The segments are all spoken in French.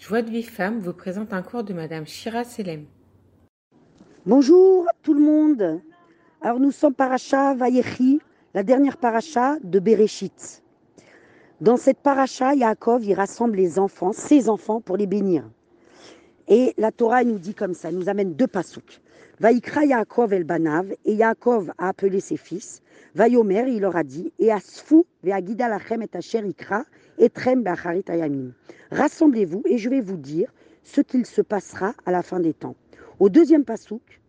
Joie de vie femme vous présente un cours de Madame Shira Selem. Bonjour tout le monde. Alors nous sommes paracha Vayechi, la dernière paracha de Bereshit. Dans cette paracha, Yaakov, il rassemble les enfants, ses enfants, pour les bénir. Et la Torah nous dit comme ça, elle nous amène deux pasouks. Vaïkra Yaakov el Banav, et Yaakov a appelé ses fils. Vayomer, il leur a dit, et Asfu ve'agida lachem et asher ikra, et trem be'acharit. Rassemblez-vous, et je vais vous dire ce qu'il se passera à la fin des temps. Au deuxième pasouk,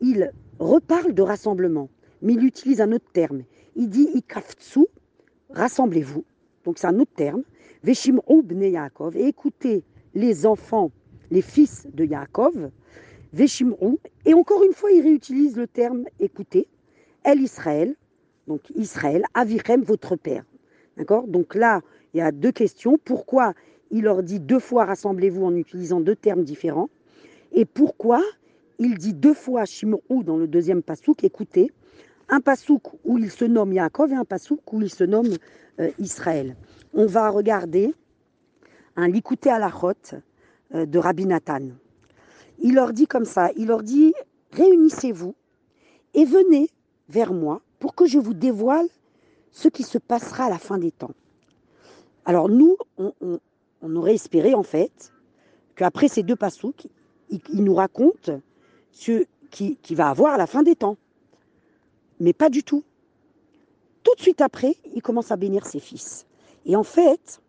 il reparle de rassemblement, mais il utilise un autre terme. Il dit ikaftsu, rassemblez-vous. Donc c'est un autre terme. Veshim'u bne Yaakov, et écoutez les enfants, les fils de Yaakov, Veshim'u, et encore une fois, il réutilise le terme écoutez, El Israël, donc Israël, Avirem, votre père. D'accord? Donc là, il y a deux questions. Pourquoi il leur dit deux fois rassemblez-vous en utilisant deux termes différents? Et pourquoi il dit deux fois Shim'u dans le deuxième pasouk, écoutez, un pasouk où il se nomme Yaakov et un pasouk où il se nomme euh, Israël. On va regarder un Likouté à la rote de Rabbi Nathan. Il leur dit comme ça, il leur dit réunissez-vous et venez vers moi pour que je vous dévoile ce qui se passera à la fin des temps. Alors nous, on aurait espéré en fait qu'après ces deux passouks, il, il nous raconte ce qui, qui va avoir à la fin des temps. Mais pas du tout. Tout de suite après, il commence à bénir ses fils. Et en fait,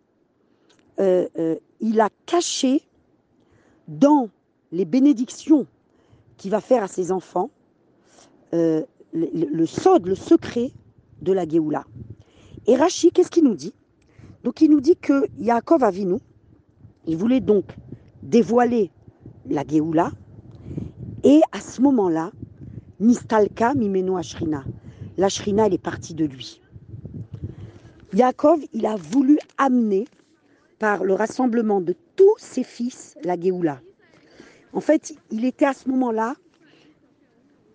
euh, euh, il a caché dans les bénédictions qu'il va faire à ses enfants euh, le, le, le secret de la Géoula. Et Rachi, qu'est-ce qu'il nous dit? Donc il nous dit que Yaakov Avinu, il voulait donc dévoiler la Géoula, et à ce moment-là, Nistalka Mimeno Ashrina, la Shrina, elle est partie de lui. Yaakov, il a voulu amener par le rassemblement de tous ses fils la Géoula. En fait, il était à ce moment-là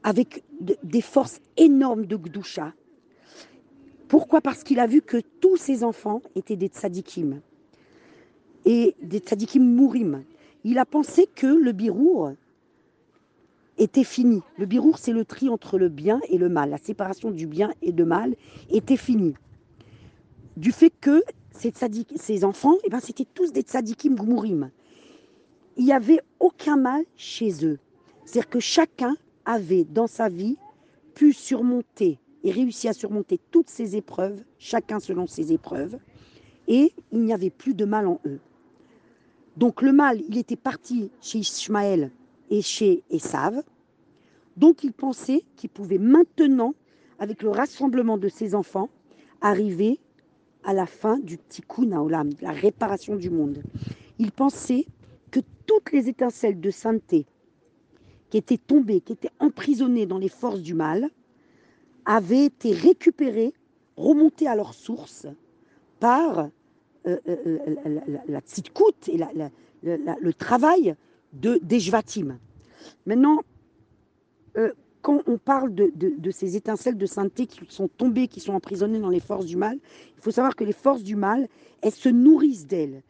avec de- des forces énormes de Gdusha. Pourquoi? Parce qu'il a vu que tous ses enfants étaient des tzadikim et des tzadikim mourim. Il a pensé que le birour était fini. Le birour, c'est le tri entre le bien et le mal. La séparation du bien et du mal était finie. Du fait que ces, enfants, eh ben, c'était tous des tzadikim gmourim. Il n'y avait aucun mal chez eux. C'est-à-dire que chacun avait dans sa vie pu surmonter et réussi à surmonter toutes ses épreuves, chacun selon ses épreuves, et il n'y avait plus de mal en eux. Donc le mal, il était parti chez Ishmaël et chez Esav. Donc il pensait qu'il pouvait maintenant, avec le rassemblement de ses enfants, arriver à la fin du tikkun haolam, la réparation du monde. Il pensait que toutes les étincelles de sainteté qui étaient tombées, qui étaient emprisonnées dans les forces du mal, avaient été récupérées, remontées à leur source par euh, euh, euh, la, la, la, et le travail de, des Jvatim. Maintenant, quand on parle de, ces étincelles de sainteté qui sont tombées, qui sont emprisonnées dans les forces du mal, il faut savoir que les forces du mal, elles se nourrissent d'elles.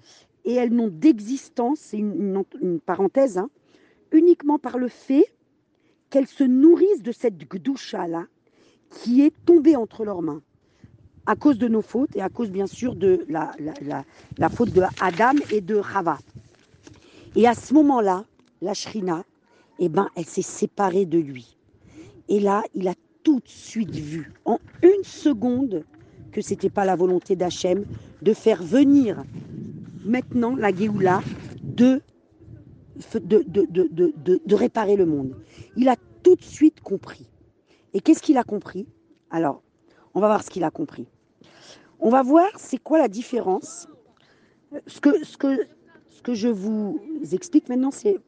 Et elles n'ont d'existence, c'est une, parenthèse, hein, uniquement par le fait qu'elles se nourrissent de cette gdoucha-là qui est tombée entre leurs mains à cause de nos fautes et à cause bien sûr de la, la faute de Adam et de Rava. Et à ce moment-là, la Shrina, eh ben, elle s'est séparée de lui. Et là, il a tout de suite vu, en une seconde, que c'était pas la volonté d'Hachem de faire venir maintenant la Géoula de, de, de, de, de, réparer le monde. Il a tout de suite compris. Et qu'est-ce qu'il a compris? Alors, on va voir ce qu'il a compris. On va voir c'est quoi la différence. Ce que, ce que, ce que je vous explique maintenant, c'est,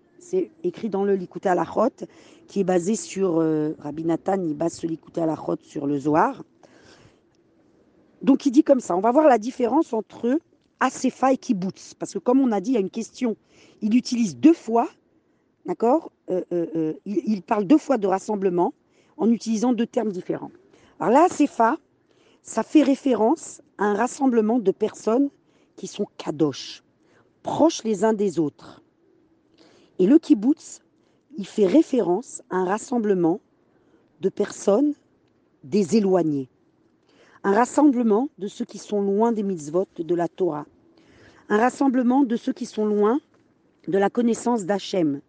écrit dans le Likuté à la Chot, qui est basé sur euh, Rabbi Nathan, il à la Chot sur le Zohar. Donc il dit comme ça, on va voir la différence entre Asefa et Kibbutz. Parce que comme on a dit, il y a une question. Il utilise deux fois, d'accord Euh, euh, euh, il, il parle deux fois de rassemblement en utilisant deux termes différents. Alors là, Asefa, ça fait référence à un rassemblement de personnes qui sont kadosh. proches les uns des autres. Et le kibbutz, il fait référence à un rassemblement de personnes des éloignés. Un rassemblement de ceux qui sont loin des mitzvot de la Torah. Un rassemblement de ceux qui sont loin de la connaissance d'Hachem.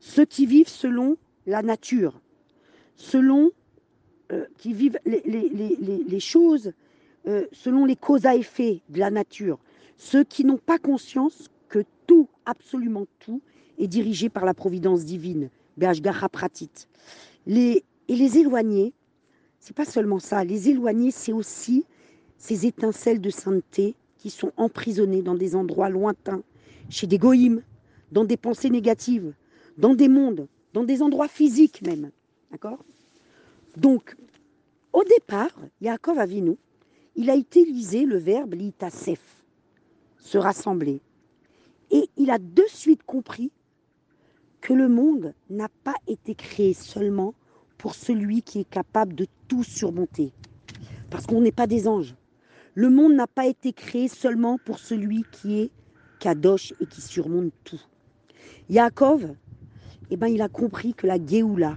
Ceux qui vivent selon la nature, selon euh, qui vivent les, choses euh, selon les causes à effet de la nature. Ceux qui n'ont pas conscience que tout, absolument tout, est dirigé par la providence divine, Pratit. Les, et les éloignés, c'est pas seulement ça. Les éloignés, c'est aussi ces étincelles de sainteté qui sont emprisonnées dans des endroits lointains, chez des goïms, dans des pensées négatives, dans des mondes, dans des endroits physiques même. D'accord? Donc, au départ, Yaakov Avinu, il a utilisé le verbe litasef, se rassembler. Et il a de suite compris que le monde n'a pas été créé seulement pour celui qui est capable de tout surmonter. Parce qu'on n'est pas des anges. Le monde n'a pas été créé seulement pour celui qui est kadosh et qui surmonte tout. Yaakov, eh ben, il a compris que la Géoula,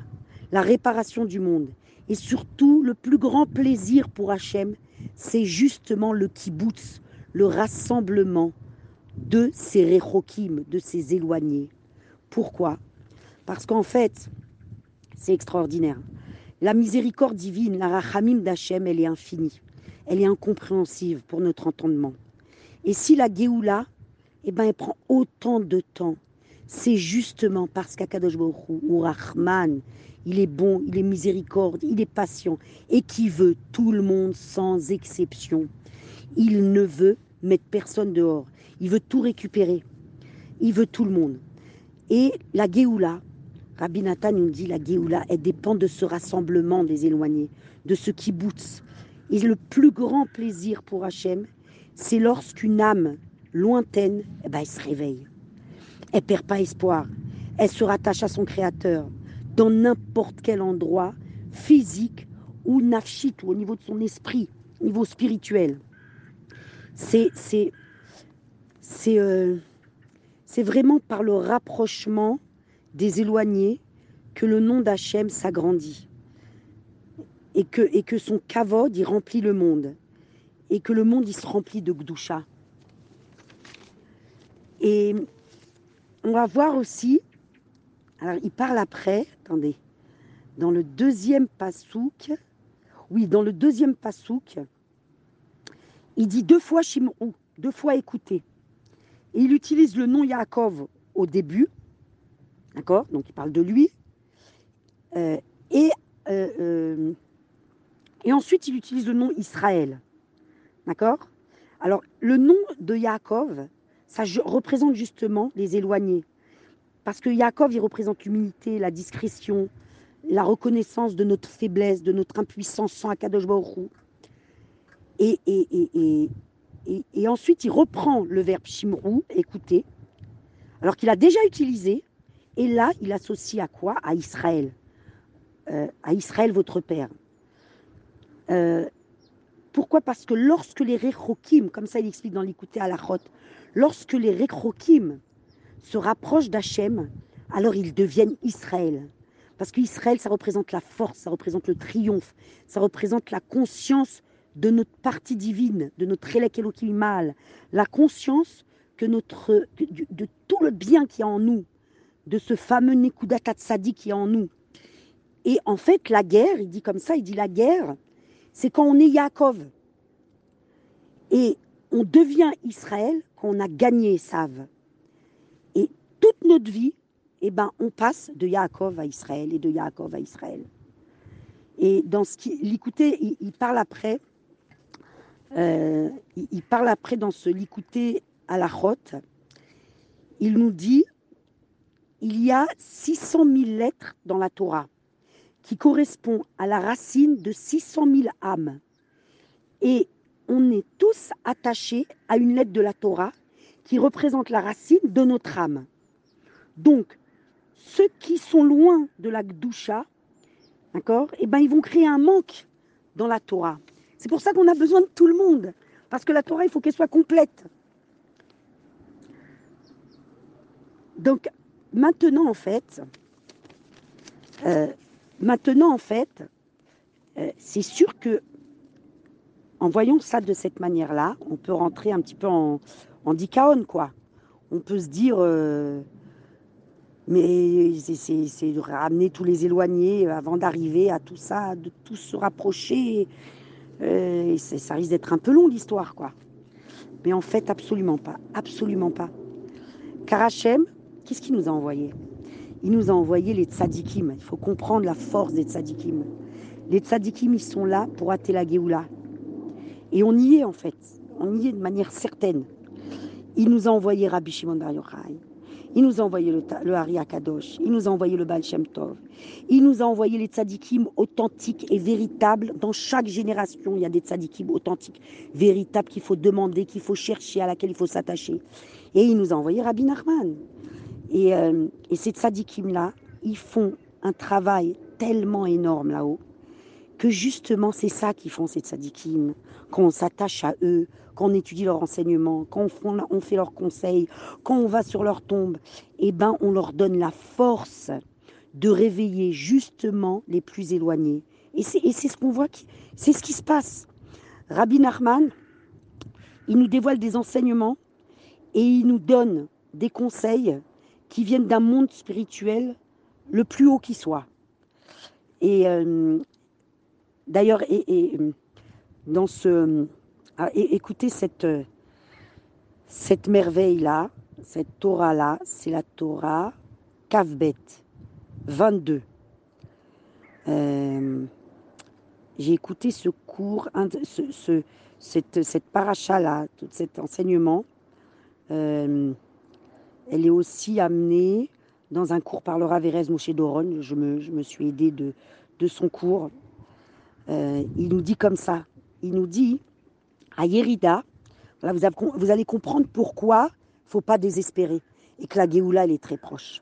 la réparation du monde, et surtout le plus grand plaisir pour Hachem, c'est justement le kibbutz, le rassemblement de ces rechokim, de ces éloignés. Pourquoi? Parce qu'en fait, c'est extraordinaire. La miséricorde divine, la rachamim d'Hachem, elle est infinie. Elle est incompréhensible pour notre entendement. Et si la Géoula, eh ben, elle prend autant de temps, c'est justement parce qu'Akadosh ou Rahman, il est bon, il est miséricorde, il est patient et qui veut tout le monde sans exception. Il ne veut mettre personne dehors. Il veut tout récupérer. Il veut tout le monde. Et la Géoula, Rabbi Nathan nous dit la Géoula, elle dépend de ce rassemblement des éloignés, de ce qui bouts. Et le plus grand plaisir pour Hachem, c'est lorsqu'une âme lointaine, eh ben, elle se réveille. Elle perd pas espoir. Elle se rattache à son Créateur dans n'importe quel endroit physique ou nafshit ou au niveau de son esprit, au niveau spirituel. C'est c'est c'est euh, c'est vraiment par le rapprochement des éloignés que le nom d'Hachem s'agrandit et que, son kavod y remplit le monde et que le monde y se remplit de gdusha. Et on va voir aussi alors, il parle après, attendez, dans le deuxième pasouk, oui, dans le deuxième pasouk, il dit deux fois Shimrou, deux fois écouter. Et il utilise le nom Yaakov au début, d'accord Donc il parle de lui. Euh, et, euh, euh, et ensuite il utilise le nom Israël, d'accord Alors le nom de Yaakov, ça représente justement les éloignés. Parce que Yaakov, il représente l'humilité, la discrétion, la reconnaissance de notre faiblesse, de notre impuissance sans Akadosh Baruch et, et ensuite, il reprend le verbe shimrou, écouter, alors qu'il a déjà utilisé, et là, il associe à quoi? À Israël. Euh, à Israël, votre père. Euh, pourquoi? Parce que lorsque les rechokim, comme ça il explique dans l'écouter à la rote, lorsque les rechokim se rapprochent d'Hachem, alors ils deviennent Israël. Parce qu'Israël, ça représente la force, ça représente le triomphe, ça représente la conscience de notre partie divine, de notre Elek mal, la conscience que notre, de, tout le bien qui est en nous, de ce fameux Nekudat Tatsadi qui est en nous. Et en fait, la guerre, il dit comme ça, il dit la guerre, c'est quand on est Yaakov. Et on devient Israël quand on a gagné Sav toute notre vie, eh ben, on passe de Yaakov à Israël et de Yaakov à Israël. Et dans ce qui, l'écouter, il, il, parle après, euh, il, parle après dans ce l'écouter à la rote, il nous dit, il y a 600 000 lettres dans la Torah, qui correspond à la racine de 600 000 âmes. Et on est tous attachés à une lettre de la Torah qui représente la racine de notre âme. Donc, ceux qui sont loin de la Gdusha, d'accord, eh ben, ils vont créer un manque dans la Torah. C'est pour ça qu'on a besoin de tout le monde. Parce que la Torah, il faut qu'elle soit complète. Donc, maintenant, en fait, euh, maintenant, en fait, euh, c'est sûr que en voyant ça de cette manière-là, on peut rentrer un petit peu en, en quoi. On peut se dire, euh, mais c'est ramener tous les éloignés avant d'arriver à tout ça, de tous se rapprocher. Ça risque d'être un peu long l'histoire, quoi. Mais en fait, absolument pas, absolument pas. Car Hachem, qu'est-ce qu'il nous a envoyé? Il nous a envoyé les tzadikim. Il faut comprendre la force des tzadikim. Les tzadikim, ils sont là pour hâter la Géoula. Et on y est en fait. On y est de manière certaine. Il nous a envoyé Rabbi Shimon Bar Yochai. Il nous a envoyé le, le Hari Akadosh. Il nous a envoyé le Baal Shem Tov. Il nous a envoyé les tzadikim authentiques et véritables. Dans chaque génération, il y a des tzadikim authentiques, véritables qu'il faut demander, qu'il faut chercher, à laquelle il faut s'attacher. Et il nous a envoyé Rabbi Nachman. Et, euh, et ces tzadikim-là, ils font un travail tellement énorme là-haut que justement c'est ça qu'ils font ces tzadikim, quand on s'attache à eux, quand on étudie leur enseignement, quand on, on fait leurs conseils, quand on va sur leur tombe, eh ben on leur donne la force de réveiller justement les plus éloignés. Et c'est ce qu'on voit, c'est ce qui se passe. Rabbi Nachman, il nous dévoile des enseignements et il nous donne des conseils qui viennent d'un monde spirituel le plus haut qui soit. Et euh, d'ailleurs, ah, écoutez cette, merveille-là, cette Torah-là, c'est la Torah Kavbet 22. Euh, j'ai écouté ce cours, ce, ce, cette, cette paracha-là, tout cet enseignement. Euh, elle est aussi amenée dans un cours par le Rav Moshe Doron. Je me, suis aidée de son cours. Euh, il nous dit comme ça. Il nous dit à Yerida, voilà, vous, allez comprendre pourquoi il ne faut pas désespérer et que la Géoula est très proche.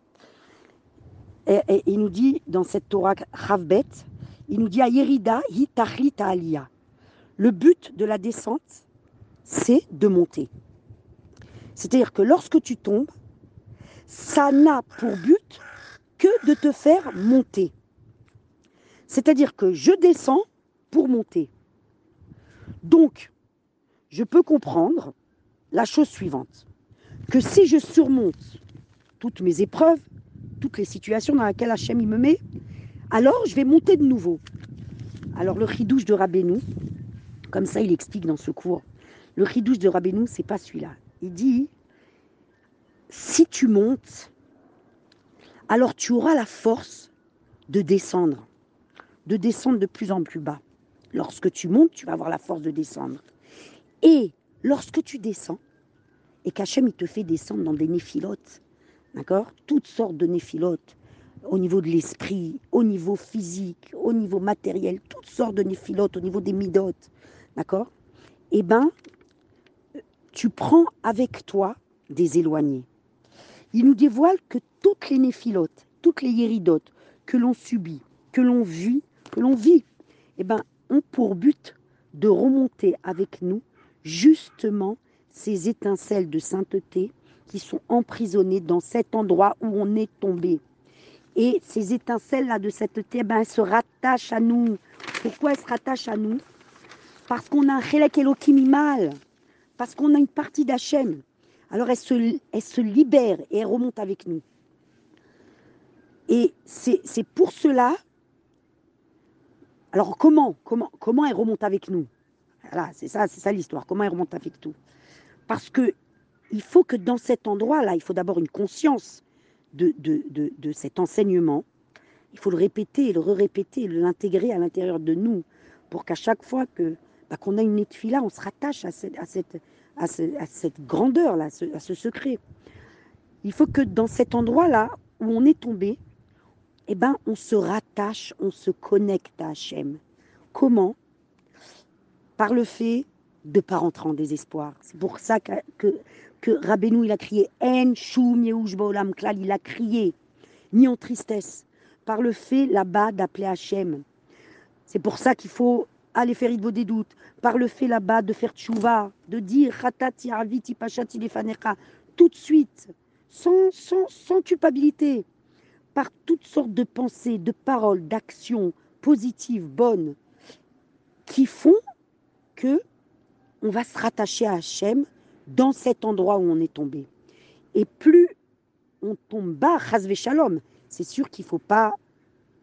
Et, il nous dit dans cette Torah Chavbet, il nous dit à Yerida, Hitachlita Aliyah. Le but de la descente, c'est de monter. C'est-à-dire que lorsque tu tombes, ça n'a pour but que de te faire monter. C'est-à-dire que je descends pour monter. Donc, je peux comprendre la chose suivante, que si je surmonte toutes mes épreuves, toutes les situations dans lesquelles Hachem il me met, alors je vais monter de nouveau. Alors le ridouche de Rabbeinu, comme ça il explique dans ce cours, le ridouche de Rabbeinu, c'est pas celui-là. Il dit, si tu montes, alors tu auras la force de descendre, de descendre de plus en plus bas. Lorsque tu montes, tu vas avoir la force de descendre. Et lorsque tu descends, et qu'Hachem te fait descendre dans des néphilotes, d'accord? Toutes sortes de néphilotes, au niveau de l'esprit, au niveau physique, au niveau matériel, toutes sortes de néphilotes, au niveau des midotes, d'accord? Eh bien, tu prends avec toi des éloignés. Il nous dévoile que toutes les néphilotes, toutes les hiéridotes que l'on subit, que l'on vit, que l'on vit, eh ben, pour but de remonter avec nous justement ces étincelles de sainteté qui sont emprisonnées dans cet endroit où on est tombé. Et ces étincelles-là de sainteté, eh ben, elles se rattachent à nous. Pourquoi elles se rattachent à nous? Parce qu'on a un chelek mal, parce qu'on a une partie d'Hachem. Alors elles se, elles se libèrent et elles remontent avec nous. Et c'est pour cela alors comment, comment, elle remonte avec nous? Voilà, c'est ça, c'est ça l'histoire. Comment elle remonte avec nous Parce que il faut que dans cet endroit-là, il faut d'abord une conscience de, cet enseignement. Il faut le répéter, le re-répéter, l'intégrer à l'intérieur de nous, pour qu'à chaque fois que bah, qu'on a une là, on se rattache à cette, à cette, à, à cette grandeur-là, à ce secret. Il faut que dans cet endroit-là où on est tombé, eh ben, on se rattache, on se connecte à Hachem. Comment? Par le fait de ne pas rentrer en désespoir. C'est pour ça que, que, Rabbeinu, il a crié En Shum Yehush Klal, il a crié, ni en tristesse, par le fait là-bas d'appeler Hachem. C'est pour ça qu'il faut aller faire vos des doutes, par le fait là-bas de faire tchouva, de dire Khatati Pachati Lefanecha, tout de suite, sans, sans, sans culpabilité, par toutes sortes de pensées, de paroles, d'actions positives, bonnes, qui font que on va se rattacher à Hachem dans cet endroit où on est tombé. Et plus on tombe bas, Shalom, c'est sûr qu'il ne faut pas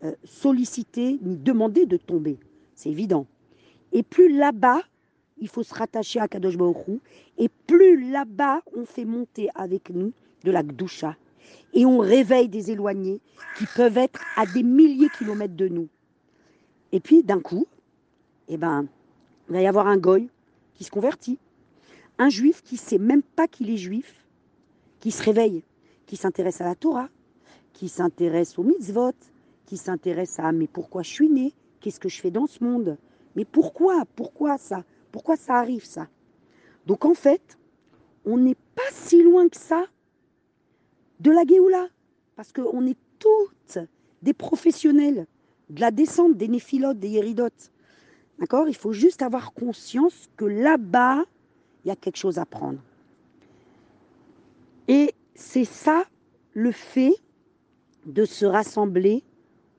euh, solliciter ni demander de tomber. C'est évident. Et plus là-bas, il faut se rattacher à Kadosh Baruch Et plus là-bas, on fait monter avec nous de la Gdusha. Et on réveille des éloignés qui peuvent être à des milliers de kilomètres de nous. Et puis, d'un coup, eh ben, il va y avoir un goy qui se convertit. Un juif qui ne sait même pas qu'il est juif, qui se réveille, qui s'intéresse à la Torah, qui s'intéresse aux mitzvot, qui s'intéresse à mais pourquoi je suis né, qu'est-ce que je fais dans ce monde, mais pourquoi, pourquoi ça, pourquoi ça arrive ça? Donc en fait, on n'est pas si loin que ça de la Géoula, parce qu'on est toutes des professionnels de la descente des néphilotes, des héridotes. D'accord? Il faut juste avoir conscience que là-bas, il y a quelque chose à prendre. Et c'est ça le fait de se rassembler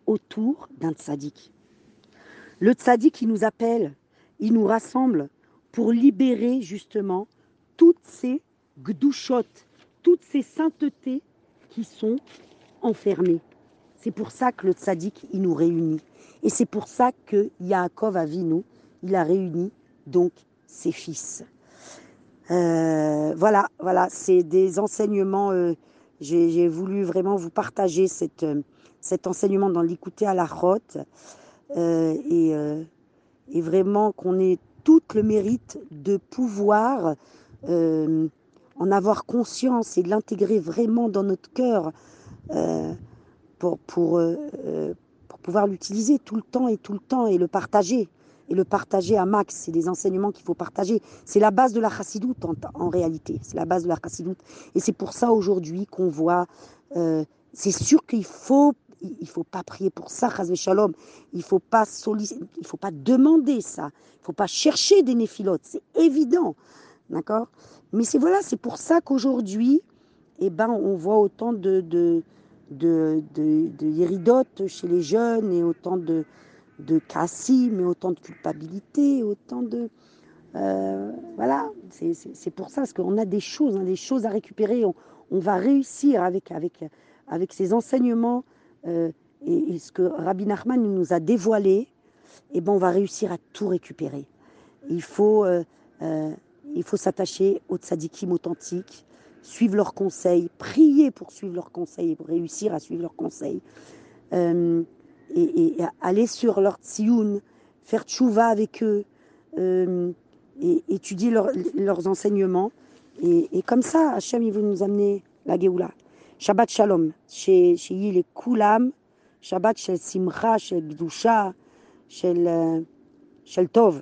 autour d'un tzaddik. Le tzaddik, il nous appelle, il nous rassemble pour libérer justement toutes ces gdouchot, toutes ces saintetés qui sont enfermées. C'est pour ça que le tzaddik, il nous réunit. Et c'est pour ça que Yaakov Avinu, il a réuni donc ses fils. Euh, voilà, voilà, c'est des enseignements. Euh, j'ai voulu vraiment vous partager cette, euh, cet enseignement dans l'écouter à la rote et, vraiment qu'on ait tout le mérite de pouvoir en avoir conscience et l'intégrer vraiment dans notre cœur pour, pour, pour pouvoir l'utiliser tout le temps et tout le temps et le partager et le partager à max. C'est des enseignements qu'il faut partager. C'est la base de la chassidoute en, réalité. C'est la base de la chassidoute. Et c'est pour ça aujourd'hui qu'on voit. Euh, c'est sûr qu'il faut. Il faut pas prier pour ça, Chazvé Shalom. Il faut pas il faut pas demander ça. Il faut pas chercher des néphilotes. C'est évident, d'accord? Mais c'est voilà, c'est pour ça qu'aujourd'hui, eh ben, on voit autant de de de, de, de chez les jeunes et autant de, de cassis, autant de culpabilité, autant de... Euh, voilà, c'est pour ça, parce qu'on a des choses, hein, des choses à récupérer. On, va réussir avec, avec, ces enseignements euh, et, ce que Rabbi Nachman nous a dévoilé, eh ben on va réussir à tout récupérer. Il faut, euh, il faut s'attacher aux tzadikim authentiques, suivre leurs conseils, prier pour suivre leurs conseils et pour réussir à suivre leurs conseils et, aller sur leur tsioun, faire tchouva avec eux, euh, et étudier leurs enseignements. Et, comme ça, Hachem, il veut nous amener la Géoula. Shabbat Shalom, chez les Kulam, Shabbat Shel Simcha, Shel Gdusha, euh, Shel Tov.